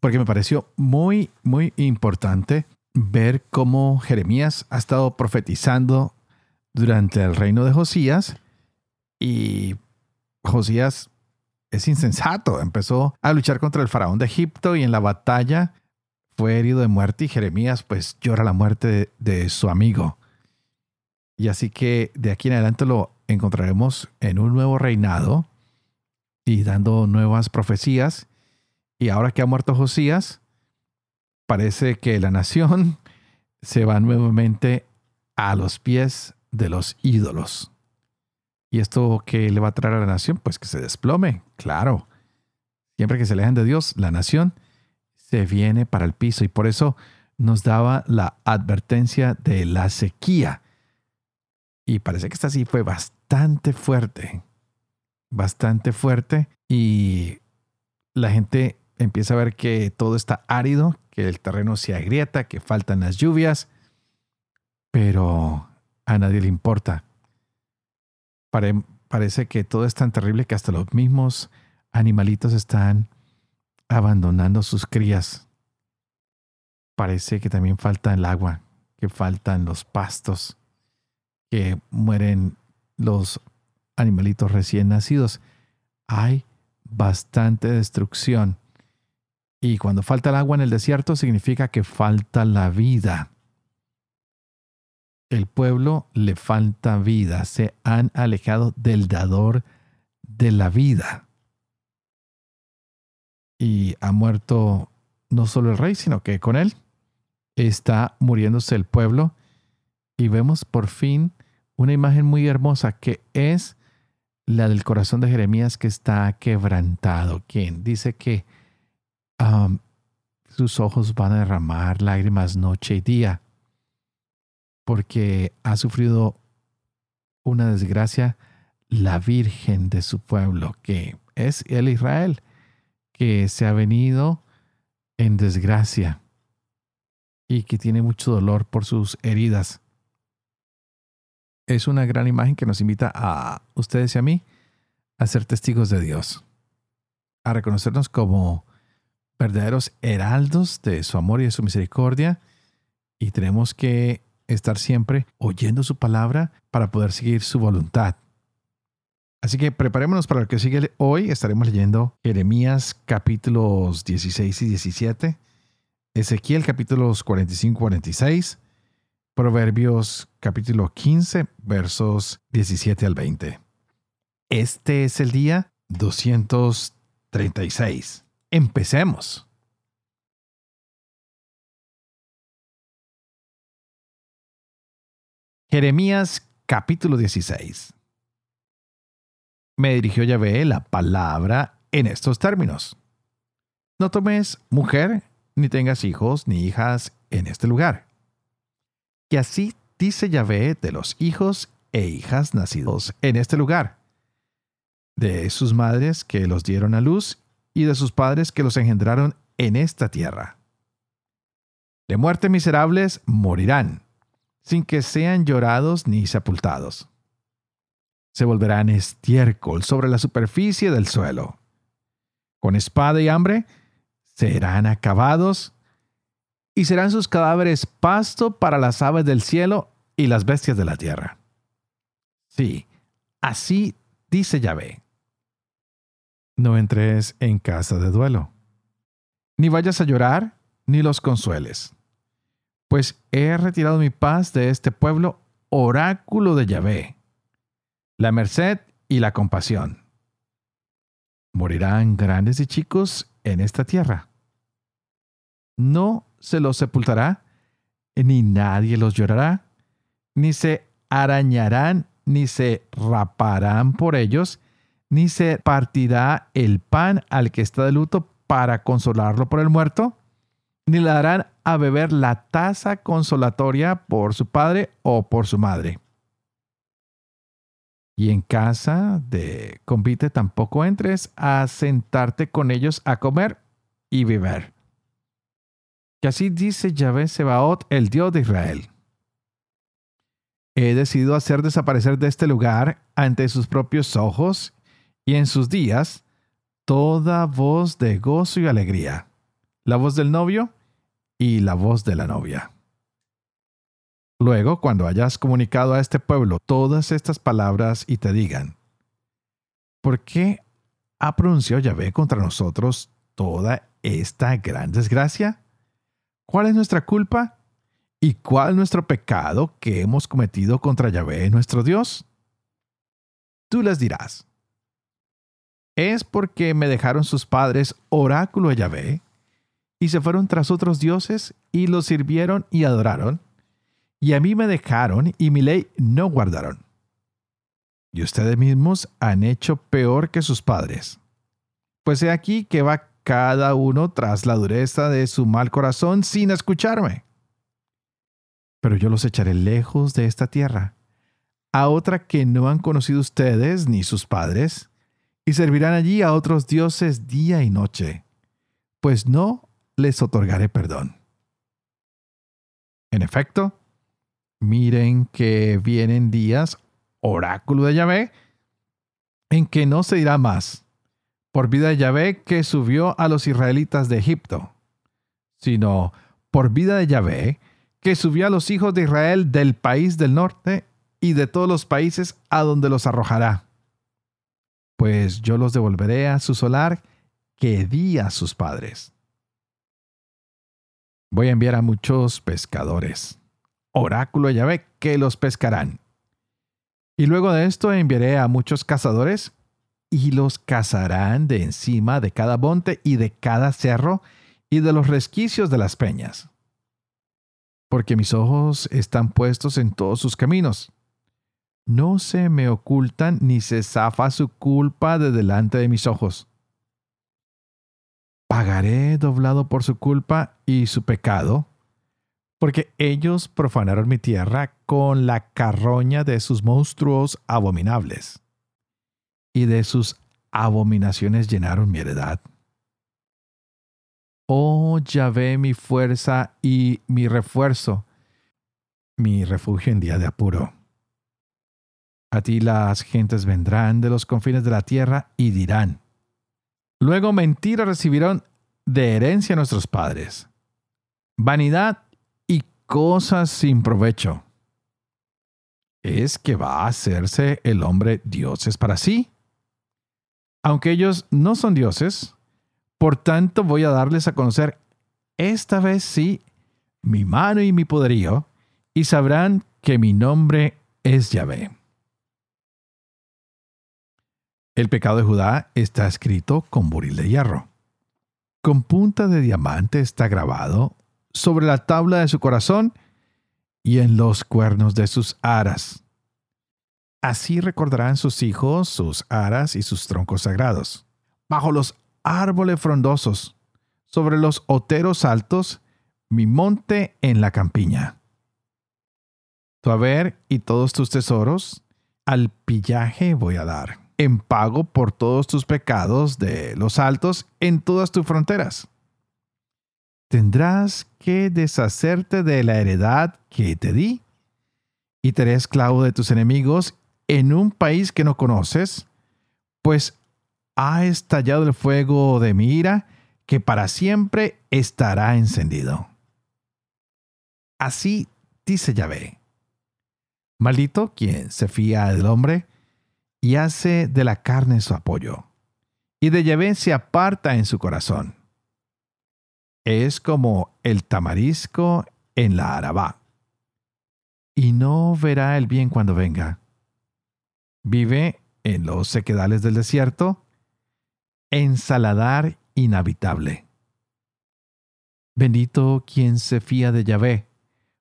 porque me pareció muy, muy importante ver cómo Jeremías ha estado profetizando durante el reino de Josías y Josías es insensato, empezó a luchar contra el faraón de Egipto y en la batalla fue herido de muerte y Jeremías pues llora la muerte de, de su amigo. Y así que de aquí en adelante lo encontraremos en un nuevo reinado y dando nuevas profecías y ahora que ha muerto Josías, parece que la nación se va nuevamente a los pies de los ídolos. ¿Y esto qué le va a traer a la nación? Pues que se desplome, claro. Siempre que se alejan de Dios, la nación se viene para el piso y por eso nos daba la advertencia de la sequía. Y parece que esta sí fue bastante fuerte, bastante fuerte y la gente empieza a ver que todo está árido, que el terreno se agrieta, que faltan las lluvias, pero a nadie le importa. parece que todo es tan terrible que hasta los mismos animalitos están abandonando sus crías. Parece que también falta el agua, que faltan los pastos, que mueren los animalitos recién nacidos. Hay bastante destrucción y cuando falta el agua en el desierto significa que falta la vida. El pueblo le falta vida, se han alejado del dador de la vida. Y ha muerto no solo el rey, sino que con él está muriéndose el pueblo. Y vemos por fin una imagen muy hermosa que es la del corazón de Jeremías que está quebrantado, quien dice que sus ojos van a derramar lágrimas noche y día, porque ha sufrido una desgracia la Virgen de su pueblo, que es el Israel, que se ha venido en desgracia y que tiene mucho dolor por sus heridas. Es una gran imagen que nos invita a ustedes y a mí a ser testigos de Dios, a reconocernos como verdaderos heraldos de su amor y de su misericordia y tenemos que estar siempre oyendo su palabra para poder seguir su voluntad. Así que preparémonos para lo que sigue hoy. Estaremos leyendo Jeremías capítulos 16 y 17, Ezequiel capítulos 45 y 46, Proverbios capítulo 15 versos 17 al 20. Este es el día 236. Empecemos. Jeremías capítulo 16. Me dirigió Yahvé la palabra en estos términos. No tomes mujer, ni tengas hijos ni hijas en este lugar. Y así dice Yahvé de los hijos e hijas nacidos en este lugar, de sus madres que los dieron a luz y de sus padres que los engendraron en esta tierra. De muerte miserables morirán, sin que sean llorados ni sepultados. Se volverán estiércol sobre la superficie del suelo. Con espada y hambre serán acabados, y serán sus cadáveres pasto para las aves del cielo y las bestias de la tierra. Sí, así dice Yahvé no entres en casa de duelo. Ni vayas a llorar, ni los consueles. Pues he retirado mi paz de este pueblo, oráculo de Yahvé, la merced y la compasión. Morirán grandes y chicos en esta tierra. No se los sepultará, ni nadie los llorará, ni se arañarán, ni se raparán por ellos, ni se partirá el pan al que está de luto para consolarlo por el muerto, ni le darán a beber la taza consolatoria por su padre o por su madre. Y en casa de convite tampoco entres a sentarte con ellos a comer y beber. Que así dice Yahvé Sebaot, el Dios de Israel. He decidido hacer desaparecer de este lugar ante sus propios ojos y en sus días toda voz de gozo y alegría, la voz del novio y la voz de la novia. Luego, cuando hayas comunicado a este pueblo todas estas palabras y te digan, ¿por qué ha pronunciado Yahvé contra nosotros toda esta gran desgracia? ¿Cuál es nuestra culpa? ¿Y cuál nuestro pecado que hemos cometido contra Yahvé, nuestro Dios? Tú les dirás, es porque me dejaron sus padres oráculo de Yahvé, y se fueron tras otros dioses y los sirvieron y adoraron, y a mí me dejaron y mi ley no guardaron. Y ustedes mismos han hecho peor que sus padres. Pues he aquí que va cada uno tras la dureza de su mal corazón sin escucharme pero yo los echaré lejos de esta tierra, a otra que no han conocido ustedes ni sus padres, y servirán allí a otros dioses día y noche, pues no les otorgaré perdón. En efecto, miren que vienen días, oráculo de Yahvé, en que no se dirá más, por vida de Yahvé que subió a los israelitas de Egipto, sino por vida de Yahvé que subió a los hijos de Israel del país del norte y de todos los países a donde los arrojará. Pues yo los devolveré a su solar que di a sus padres. Voy a enviar a muchos pescadores, oráculo Yahvé, que los pescarán. Y luego de esto enviaré a muchos cazadores y los cazarán de encima de cada monte y de cada cerro y de los resquicios de las peñas porque mis ojos están puestos en todos sus caminos. No se me ocultan ni se zafa su culpa de delante de mis ojos. Pagaré doblado por su culpa y su pecado, porque ellos profanaron mi tierra con la carroña de sus monstruos abominables, y de sus abominaciones llenaron mi heredad. Oh Yahvé, mi fuerza y mi refuerzo, mi refugio en día de apuro. A ti las gentes vendrán de los confines de la tierra y dirán, luego mentira recibieron de herencia nuestros padres, vanidad y cosas sin provecho. ¿Es que va a hacerse el hombre dioses para sí? Aunque ellos no son dioses, por tanto, voy a darles a conocer esta vez sí mi mano y mi poderío, y sabrán que mi nombre es Yahvé. El pecado de Judá está escrito con buril de hierro. Con punta de diamante está grabado sobre la tabla de su corazón y en los cuernos de sus aras. Así recordarán sus hijos sus aras y sus troncos sagrados. Bajo los árboles frondosos, sobre los oteros altos, mi monte en la campiña. Tu haber y todos tus tesoros, al pillaje voy a dar, en pago por todos tus pecados de los altos en todas tus fronteras. Tendrás que deshacerte de la heredad que te di, y te haré esclavo de tus enemigos en un país que no conoces, pues ha estallado el fuego de mi ira, que para siempre estará encendido. Así dice Yahvé. Maldito quien se fía del hombre y hace de la carne su apoyo, y de Yahvé se aparta en su corazón. Es como el tamarisco en la arabá, y no verá el bien cuando venga. Vive en los sequedales del desierto, ensaladar inhabitable. Bendito quien se fía de Yahvé,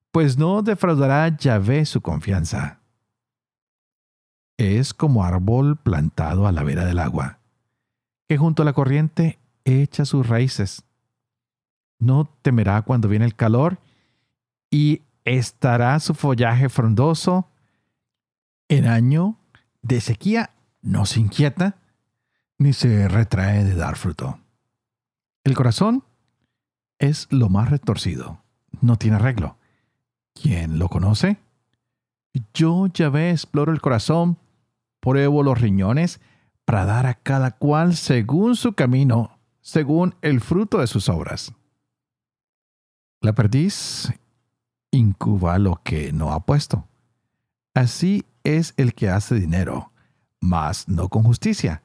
pues no defraudará Yahvé su confianza. Es como árbol plantado a la vera del agua, que junto a la corriente echa sus raíces. no temerá cuando viene el calor, y estará su follaje frondoso. En año de sequía no se inquieta, ni se retrae de dar fruto. El corazón es lo más retorcido, no tiene arreglo. ¿Quién lo conoce? Yo, ya ve, exploro el corazón, pruebo los riñones, para dar a cada cual según su camino, según el fruto de sus obras. La perdiz incuba lo que no ha puesto. Así es el que hace dinero, mas no con justicia.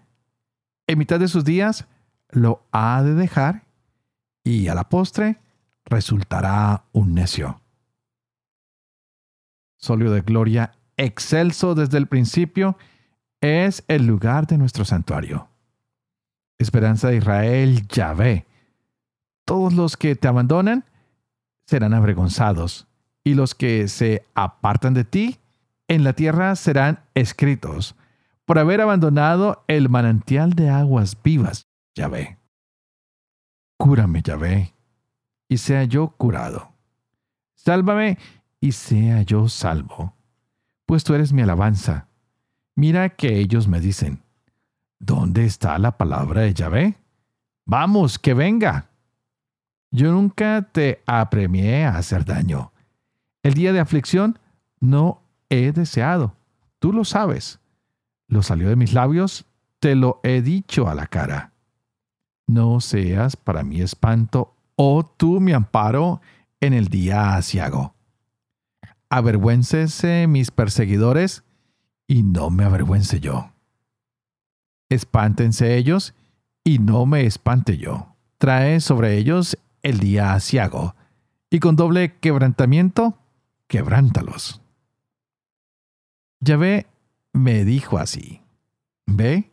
En mitad de sus días lo ha de dejar y a la postre resultará un necio. Solio de gloria, excelso desde el principio, es el lugar de nuestro santuario. Esperanza de Israel, Yahvé. Todos los que te abandonan serán avergonzados, y los que se apartan de ti en la tierra serán escritos por haber abandonado el manantial de aguas vivas, Yahvé. Cúrame, Yahvé, y sea yo curado. Sálvame y sea yo salvo, pues tú eres mi alabanza. Mira que ellos me dicen, ¿dónde está la palabra de Yahvé? Vamos, que venga. Yo nunca te apremié a hacer daño. El día de aflicción no he deseado. Tú lo sabes. Lo salió de mis labios, te lo he dicho a la cara. No seas para mí espanto, oh tú mi amparo en el día asiago. Avergüéncese mis perseguidores y no me avergüence yo. Espántense ellos y no me espante yo. Trae sobre ellos el día asiago y con doble quebrantamiento, quebrántalos. Yahvé me dijo así, ve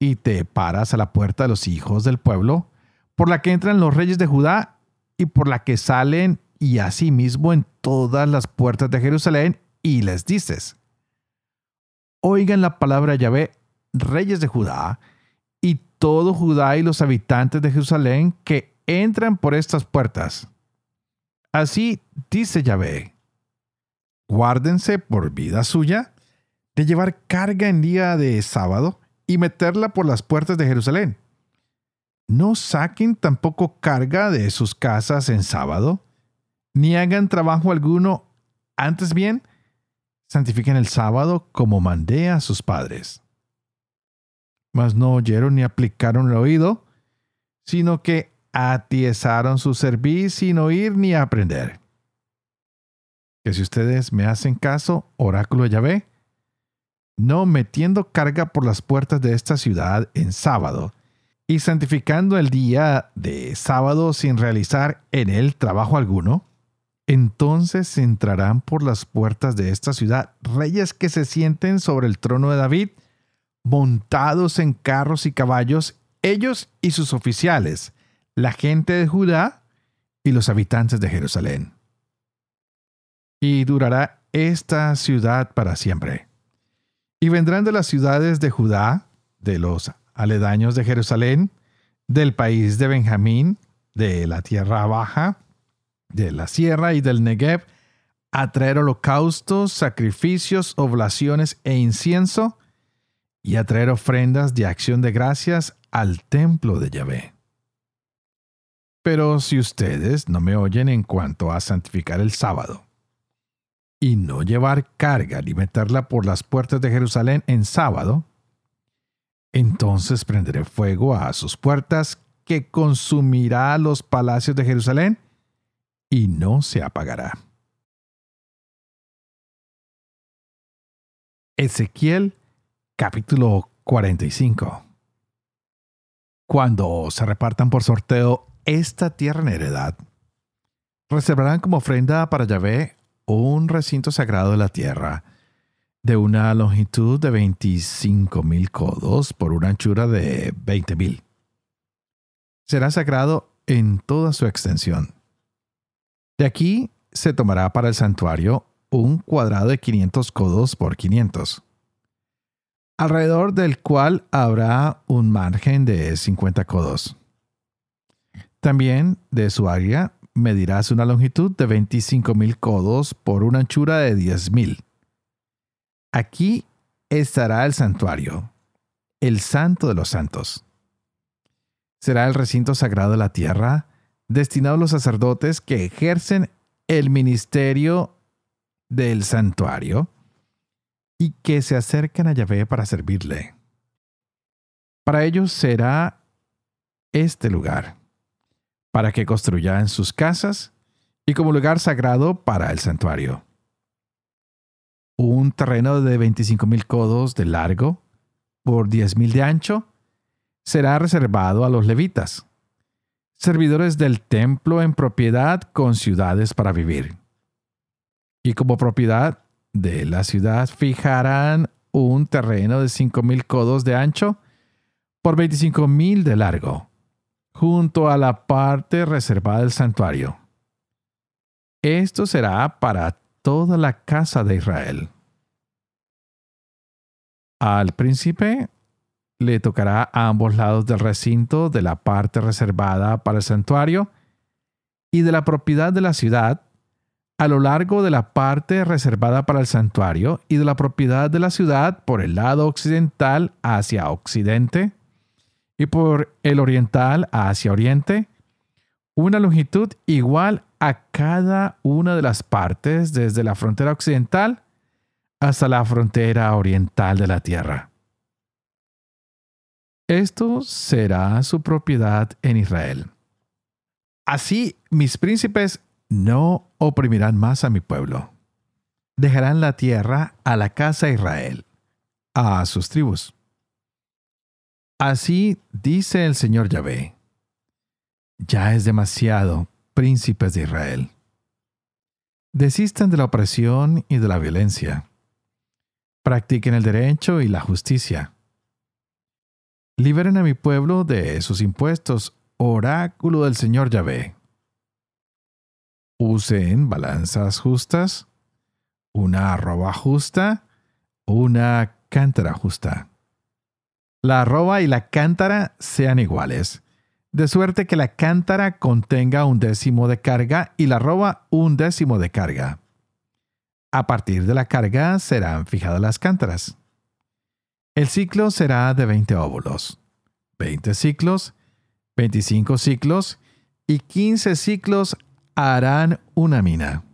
y te paras a la puerta de los hijos del pueblo, por la que entran los reyes de Judá y por la que salen y asimismo en todas las puertas de Jerusalén y les dices, oigan la palabra Yahvé, reyes de Judá, y todo Judá y los habitantes de Jerusalén que entran por estas puertas. Así dice Yahvé, guárdense por vida suya de llevar carga en día de sábado y meterla por las puertas de Jerusalén. No saquen tampoco carga de sus casas en sábado, ni hagan trabajo alguno, antes bien, santifiquen el sábado como mandé a sus padres. Mas no oyeron ni aplicaron el oído, sino que atiesaron su servicio sin oír ni aprender. Que si ustedes me hacen caso, oráculo de Yahvé, no metiendo carga por las puertas de esta ciudad en sábado, y santificando el día de sábado sin realizar en él trabajo alguno, entonces entrarán por las puertas de esta ciudad reyes que se sienten sobre el trono de David, montados en carros y caballos, ellos y sus oficiales, la gente de Judá y los habitantes de Jerusalén. Y durará esta ciudad para siempre. Y vendrán de las ciudades de Judá, de los aledaños de Jerusalén, del país de Benjamín, de la tierra baja, de la sierra y del Negev a traer holocaustos, sacrificios, oblaciones e incienso, y a traer ofrendas de acción de gracias al templo de Yahvé. Pero si ustedes no me oyen en cuanto a santificar el sábado, y no llevar carga ni meterla por las puertas de Jerusalén en sábado, entonces prenderé fuego a sus puertas que consumirá los palacios de Jerusalén y no se apagará. Ezequiel capítulo 45 Cuando se repartan por sorteo esta tierra en heredad, reservarán como ofrenda para Yahvé un recinto sagrado de la tierra, de una longitud de 25 mil codos por una anchura de 20 mil. Será sagrado en toda su extensión de aquí se tomará para el santuario un cuadrado de 500 codos por 500, alrededor del cual habrá un margen de 50 codos. También de su área medirás una longitud de 25.000 codos por una anchura de 10.000. Aquí estará el santuario, el santo de los santos. Será el recinto sagrado de la tierra, destinado a los sacerdotes que ejercen el ministerio del santuario y que se acercan a Yahvé para servirle. Para ellos será este lugar, para que construyan sus casas y como lugar sagrado para el santuario. Un terreno de 25.000 codos de largo por 10.000 de ancho será reservado a los levitas, servidores del templo en propiedad con ciudades para vivir. Y como propiedad de la ciudad fijarán un terreno de 5.000 codos de ancho por 25.000 de largo, junto a la parte reservada del santuario. Esto será para toda la casa de Israel. Al príncipe le tocará a ambos lados del recinto de la parte reservada para el santuario y de la propiedad de la ciudad a lo largo de la parte reservada para el santuario y de la propiedad de la ciudad por el lado occidental hacia occidente y por el oriental hacia oriente, una longitud igual a cada una de las partes desde la frontera occidental hasta la frontera oriental de la tierra. Esto será su propiedad en Israel. Así mis príncipes no oprimirán más a mi pueblo. Dejarán la tierra a la casa de Israel, a sus tribus. Así dice el Señor Yahvé. Ya es demasiado, príncipes de Israel. Desistan de la opresión y de la violencia. Practiquen el derecho y la justicia. Liberen a mi pueblo de sus impuestos, oráculo del Señor Yahvé. Usen balanzas justas, una arroba justa, una cántara justa. La arroba y la cántara sean iguales, de suerte que la cántara contenga un décimo de carga y la arroba un décimo de carga. A partir de la carga serán fijadas las cántaras. El ciclo será de 20 óvulos, 20 ciclos, 25 ciclos y 15 ciclos harán una mina.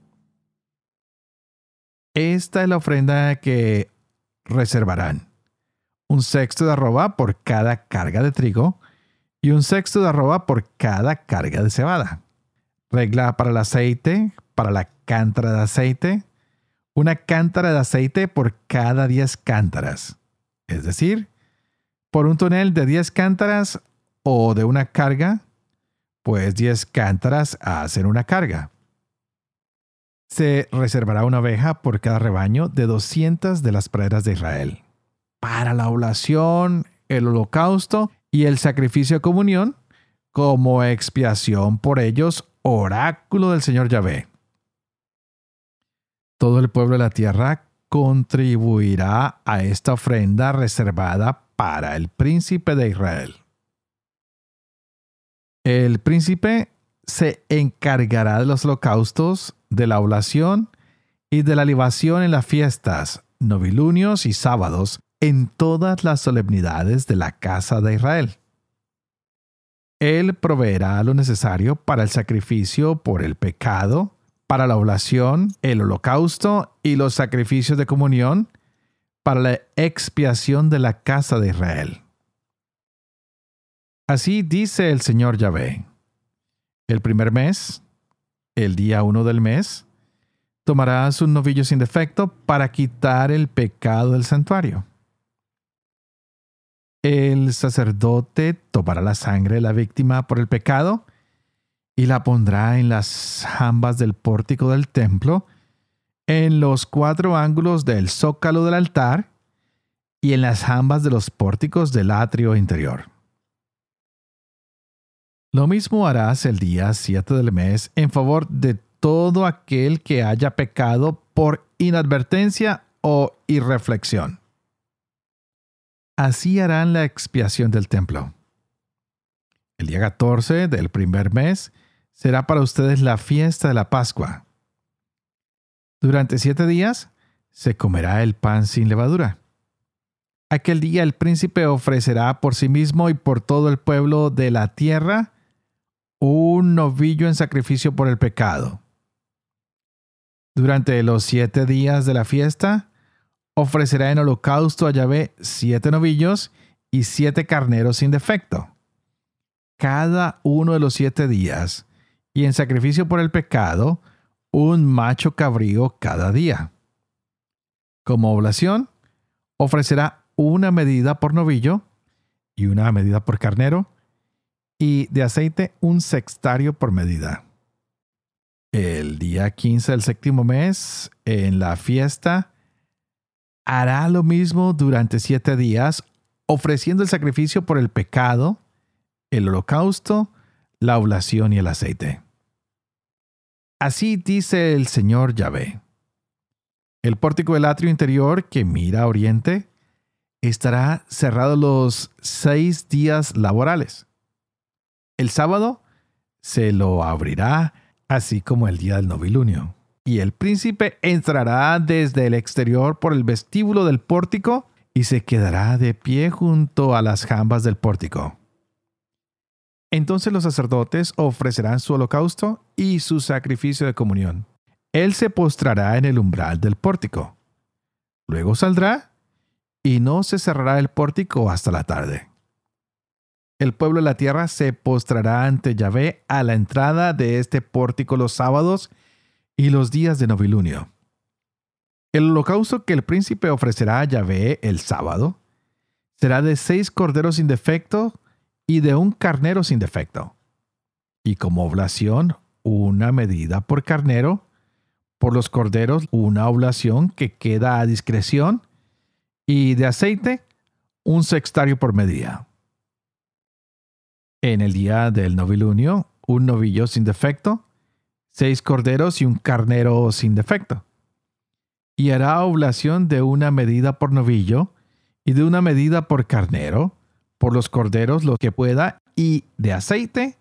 Esta es la ofrenda que reservarán. Un sexto de arroba por cada carga de trigo y un sexto de arroba por cada carga de cebada. Regla para el aceite, para la cántara de aceite, una cántara de aceite por cada 10 cántaras es decir, por un tonel de 10 cántaras o de una carga, pues 10 cántaras hacen una carga. Se reservará una oveja por cada rebaño de 200 de las praderas de Israel. Para la oblación, el holocausto y el sacrificio de comunión, como expiación por ellos, oráculo del Señor Yahvé. Todo el pueblo de la tierra contribuirá a esta ofrenda reservada para el príncipe de Israel. El príncipe se encargará de los holocaustos, de la oblación y de la libación en las fiestas, novilunios y sábados, en todas las solemnidades de la casa de Israel. Él proveerá lo necesario para el sacrificio por el pecado, para la oblación, el holocausto y los sacrificios de comunión, para la expiación de la casa de Israel. Así dice el Señor Yahvé. El primer mes, el día uno del mes, tomarás un novillo sin defecto para quitar el pecado del santuario. El sacerdote tomará la sangre de la víctima por el pecado y la pondrá en las jambas del pórtico del templo, en los cuatro ángulos del zócalo del altar y en las jambas de los pórticos del atrio interior. Lo mismo harás el día 7 del mes en favor de todo aquel que haya pecado por inadvertencia o irreflexión. Así harán la expiación del templo El día 14 del primer mes será para ustedes la fiesta de la Pascua. Durante siete días se comerá el pan sin levadura. Aquel día el príncipe ofrecerá por sí mismo y por todo el pueblo de la tierra un novillo en sacrificio por el pecado. Durante los siete días de la fiesta, ofrecerá en holocausto a Yahvé siete novillos y siete carneros sin defecto. Cada uno de los siete días, y en sacrificio por el pecado, un macho cabrío cada día. Como oblación, ofrecerá una medida por novillo y una medida por carnero, y de aceite un sextario por medida. El día 15 del séptimo mes, en la fiesta, hará lo mismo durante siete días, ofreciendo el sacrificio por el pecado, el holocausto, la oblación y el aceite. Así dice el Señor Yahvé. El pórtico del atrio interior que mira a oriente estará cerrado los seis días laborales. El sábado se lo abrirá, así como el día del novilunio y el príncipe entrará desde el exterior por el vestíbulo del pórtico y se quedará de pie junto a las jambas del pórtico. Entonces los sacerdotes ofrecerán su holocausto y su sacrificio de comunión. Él se postrará en el umbral del pórtico. Luego saldrá y no se cerrará el pórtico hasta la tarde. El pueblo de la tierra se postrará ante Yahvé a la entrada de este pórtico los sábados y los días de novilunio. El holocausto que el príncipe ofrecerá a Yahvé el sábado será de seis corderos sin defecto y de un carnero sin defecto. Y como oblación, una medida por carnero, por los corderos, una oblación que queda a discreción, y de aceite, un sextario por medida. En el día del novilunio, un novillo sin defecto, seis corderos y un carnero sin defecto. Y hará oblación de una medida por novillo y de una medida por carnero, por los corderos lo que pueda, y de aceite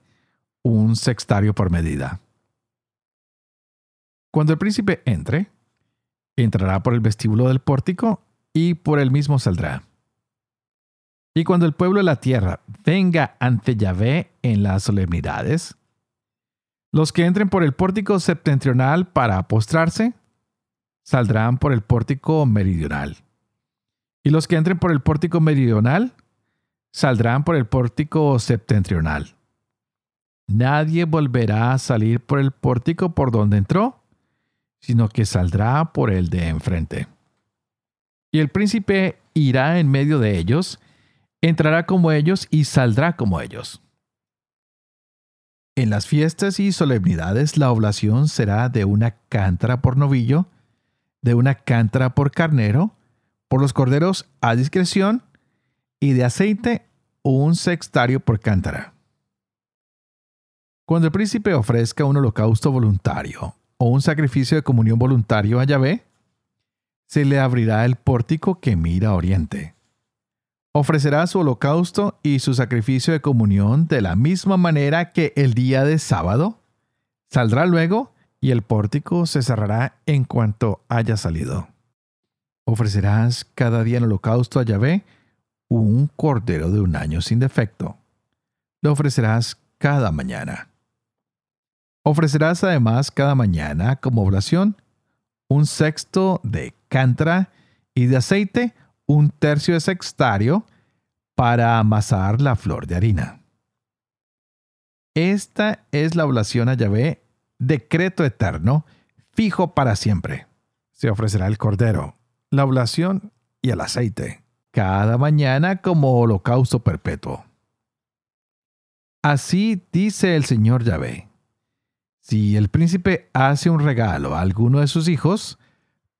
un sextario por medida. Cuando el príncipe entre, entrará por el vestíbulo del pórtico y por el mismo saldrá. Y cuando el pueblo de la tierra venga ante Yahvé en las solemnidades, los que entren por el pórtico septentrional para postrarse, saldrán por el pórtico meridional. Y los que entren por el pórtico meridional, saldrán por el pórtico septentrional. Nadie volverá a salir por el pórtico por donde entró, sino que saldrá por el de enfrente. Y el príncipe irá en medio de ellos, entrará como ellos y saldrá como ellos. En las fiestas y solemnidades la oblación será de una cántara por novillo, de una cántara por carnero, por los corderos a discreción, y de aceite un sextario por cántara. Cuando el príncipe ofrezca un holocausto voluntario o un sacrificio de comunión voluntario a Yahvé, se le abrirá el pórtico que mira a oriente ofrecerá su holocausto y su sacrificio de comunión de la misma manera que el día de sábado. Saldrá luego y el pórtico se cerrará en cuanto haya salido. Ofrecerás cada día en holocausto a Yahvé un cordero de un año sin defecto. Lo ofrecerás cada mañana. Ofrecerás además cada mañana como oblación un sexto de cántara y de aceite un tercio de sextario para amasar la flor de harina. Esta es la oblación a Yahvé, decreto eterno, fijo para siempre. Se ofrecerá el cordero, la oblación y el aceite, cada mañana como holocausto perpetuo. Así dice el Señor Yahvé. Si el príncipe hace un regalo a alguno de sus hijos,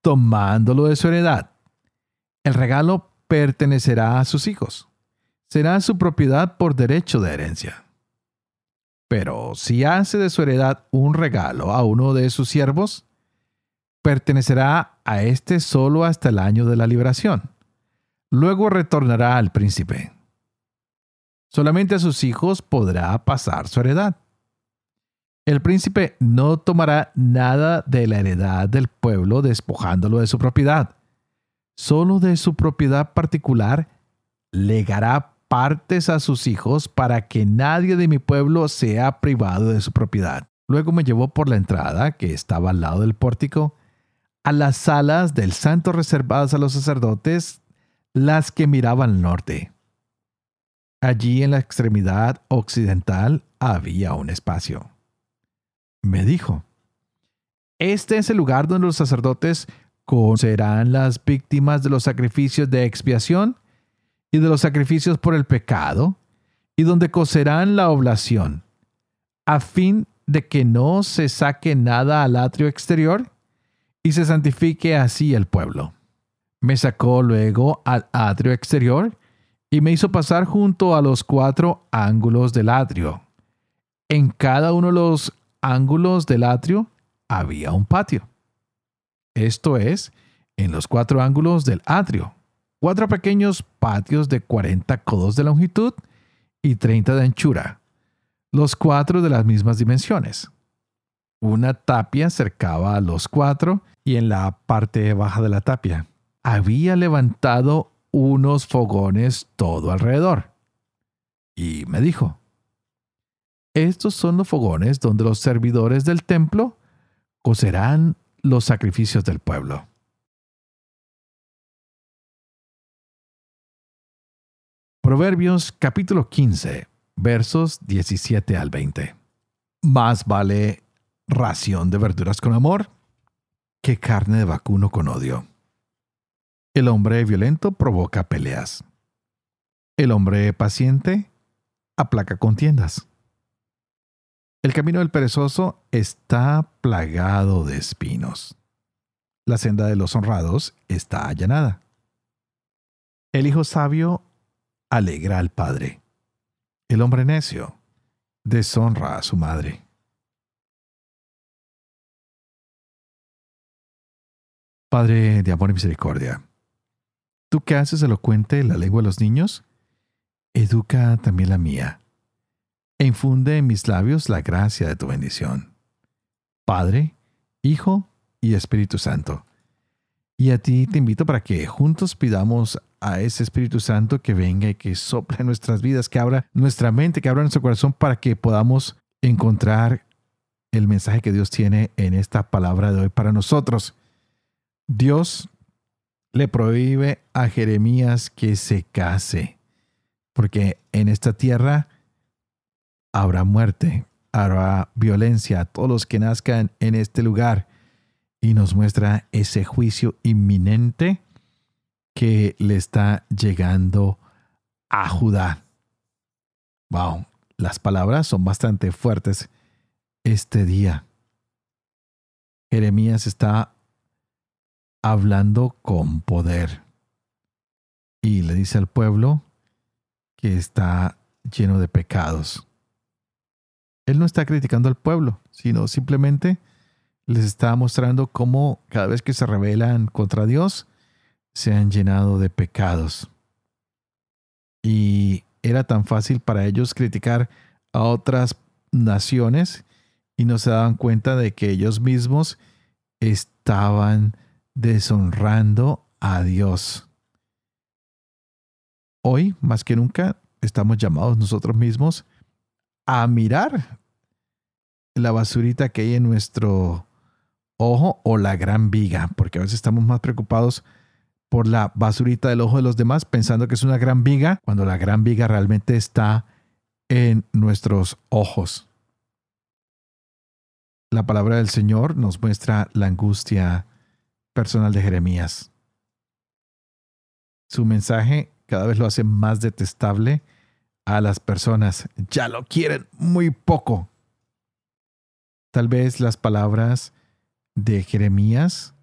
tomándolo de su heredad, el regalo pertenecerá a sus hijos. Será su propiedad por derecho de herencia. Pero si hace de su heredad un regalo a uno de sus siervos, pertenecerá a éste solo hasta el año de la liberación. Luego retornará al príncipe. Solamente a sus hijos podrá pasar su heredad. El príncipe no tomará nada de la heredad del pueblo despojándolo de su propiedad. Solo de su propiedad particular legará partes a sus hijos para que nadie de mi pueblo sea privado de su propiedad. Luego me llevó por la entrada, que estaba al lado del pórtico, a las salas del santo reservadas a los sacerdotes, las que miraban al norte. Allí en la extremidad occidental había un espacio. Me dijo, este es el lugar donde los sacerdotes conocerán las víctimas de los sacrificios de expiación y de los sacrificios por el pecado, y donde cocerán la oblación, a fin de que no se saque nada al atrio exterior y se santifique así el pueblo. Me sacó luego al atrio exterior y me hizo pasar junto a los cuatro ángulos del atrio. En cada uno de los ángulos del atrio había un patio. Esto es, en los cuatro ángulos del atrio, cuatro pequeños patios de 40 codos de longitud y 30 de anchura, los cuatro de las mismas dimensiones. Una tapia cercaba a los cuatro y en la parte baja de la tapia había levantado unos fogones todo alrededor. Y me dijo, estos son los fogones donde los servidores del templo cocerán los sacrificios del pueblo. Proverbios capítulo 15, versos 17 al 20. Más vale ración de verduras con amor que carne de vacuno con odio. El hombre violento provoca peleas. El hombre paciente aplaca contiendas. El camino del perezoso está plagado de espinos. La senda de los honrados está allanada. El hijo sabio alegra al padre. El hombre necio deshonra a su madre. Padre de amor y misericordia, tú que haces elocuente la lengua de los niños, educa también la mía, e infunde en mis labios la gracia de tu bendición. Padre, Hijo y Espíritu Santo. Y a ti te invito para que juntos pidamos a ese Espíritu Santo que venga y que sople en nuestras vidas, que abra nuestra mente, que abra nuestro corazón para que podamos encontrar el mensaje que Dios tiene en esta palabra de hoy para nosotros. Dios le prohíbe a Jeremías que se case, porque en esta tierra habrá muerte, habrá violencia a todos los que nazcan en este lugar, y nos muestra ese juicio inminente que le está llegando a Judá. Wow, las palabras son bastante fuertes este día. Jeremías está hablando con poder. Y le dice al pueblo que está lleno de pecados. Él no está criticando al pueblo, sino simplemente les está mostrando cómo cada vez que se rebelan contra Dios, se han llenado de pecados. Y era tan fácil para ellos criticar a otras naciones y no se daban cuenta de que ellos mismos estaban deshonrando a Dios. Hoy, más que nunca, estamos llamados nosotros mismos a mirar la basurita que hay en nuestro ojo o la gran viga, porque a veces estamos más preocupados por la basurita del ojo de los demás pensando que es una gran viga, cuando la gran viga realmente está en nuestros ojos. La palabra del Señor nos muestra la angustia personal de Jeremías. Su mensaje cada vez lo hace más detestable a las personas. Ya lo quieren muy poco. Tal vez las palabras de Jeremías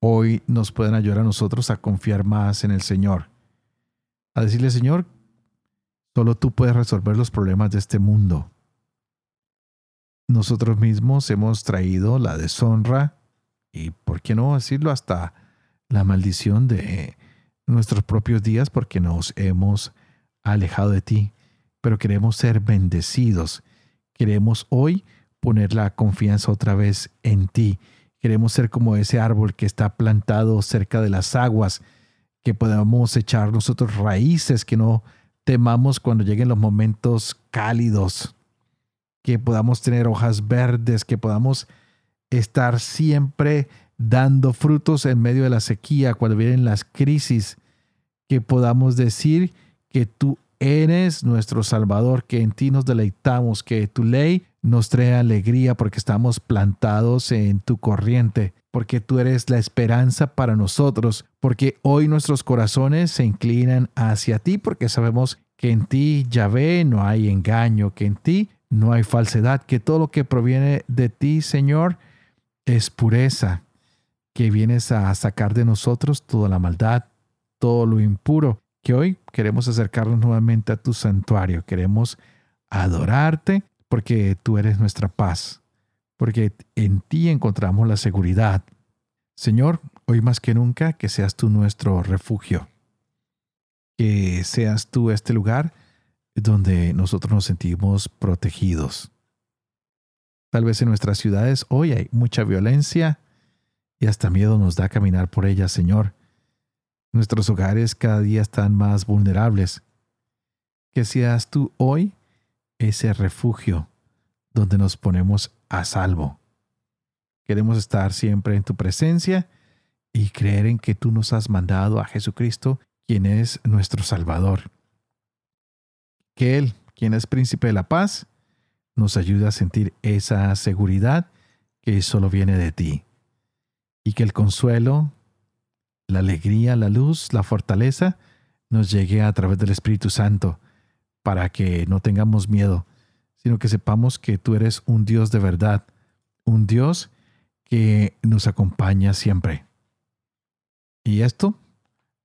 hoy nos pueden ayudar a nosotros a confiar más en el Señor. A decirle, Señor, solo tú puedes resolver los problemas de este mundo. Nosotros mismos hemos traído la deshonra y, ¿por qué no decirlo? Hasta la maldición de nuestros propios días porque nos hemos alejado de ti. pero queremos ser bendecidos. Queremos hoy poner la confianza otra vez en ti. Queremos ser como ese árbol que está plantado cerca de las aguas, que podamos echar nosotros raíces, que no temamos cuando lleguen los momentos cálidos, que podamos tener hojas verdes, que podamos estar siempre dando frutos en medio de la sequía, cuando vienen las crisis, que podamos decir que tú eres nuestro Salvador, que en ti nos deleitamos, que tu ley nos trae alegría porque estamos plantados en tu corriente, porque tú eres la esperanza para nosotros, porque hoy nuestros corazones se inclinan hacia ti, porque sabemos que en ti, Yahvé, no hay engaño, que en ti no hay falsedad, que todo lo que proviene de ti, Señor, es pureza, que vienes a sacar de nosotros toda la maldad, todo lo impuro, que hoy queremos acercarnos nuevamente a tu santuario, queremos adorarte porque tú eres nuestra paz, porque en ti encontramos la seguridad. Señor, hoy más que nunca, que seas tú nuestro refugio, que seas tú este lugar donde nosotros nos sentimos protegidos. Tal vez en nuestras ciudades hoy hay mucha violencia y hasta miedo nos da caminar por ellas, Señor. Nuestros hogares cada día están más vulnerables. Que seas tú hoy ese refugio donde nos ponemos a salvo. Queremos estar siempre en tu presencia y creer en que tú nos has mandado a Jesucristo, quien es nuestro Salvador. Que Él, quien es príncipe de la paz, nos ayude a sentir esa seguridad que solo viene de ti. Y que el consuelo, la alegría, la luz, la fortaleza nos llegue a través del Espíritu Santo para que no tengamos miedo, sino que sepamos que tú eres un Dios de verdad, un Dios que nos acompaña siempre. Y esto,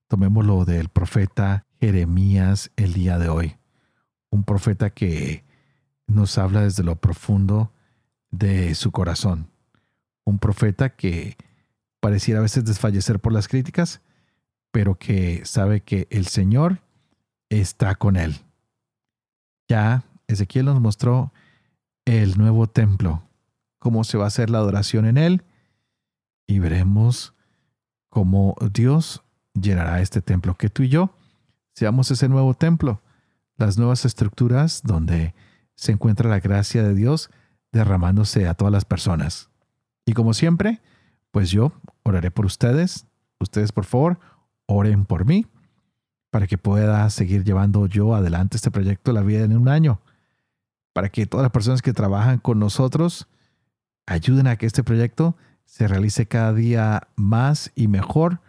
tomémoslo del profeta Jeremías el día de hoy, un profeta que nos habla desde lo profundo de su corazón, un profeta que pareciera a veces desfallecer por las críticas, pero que sabe que el Señor está con él. Ya Ezequiel nos mostró el nuevo templo, cómo se va a hacer la adoración en él, y veremos cómo Dios llenará este templo, que tú y yo seamos ese nuevo templo, las nuevas estructuras donde se encuentra la gracia de Dios derramándose a todas las personas. Y como siempre, pues yo oraré por ustedes. Ustedes, por favor, oren por mí para que pueda seguir llevando yo adelante este proyecto de la vida en un año para que todas las personas que trabajan con nosotros ayuden a que este proyecto se realice cada día más y mejor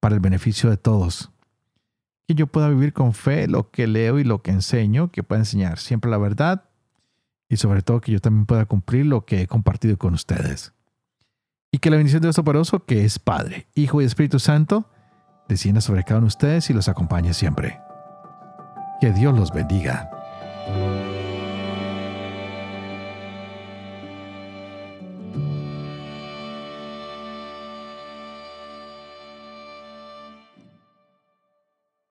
para el beneficio de todos. Que yo pueda vivir con fe lo que leo y lo que enseño, que pueda enseñar siempre la verdad y sobre todo que yo también pueda cumplir lo que he compartido con ustedes. Y que la bendición de Dios Toporoso, que es Padre, Hijo y Espíritu Santo, descienda sobre cada uno de ustedes y los acompañe siempre. Que Dios los bendiga.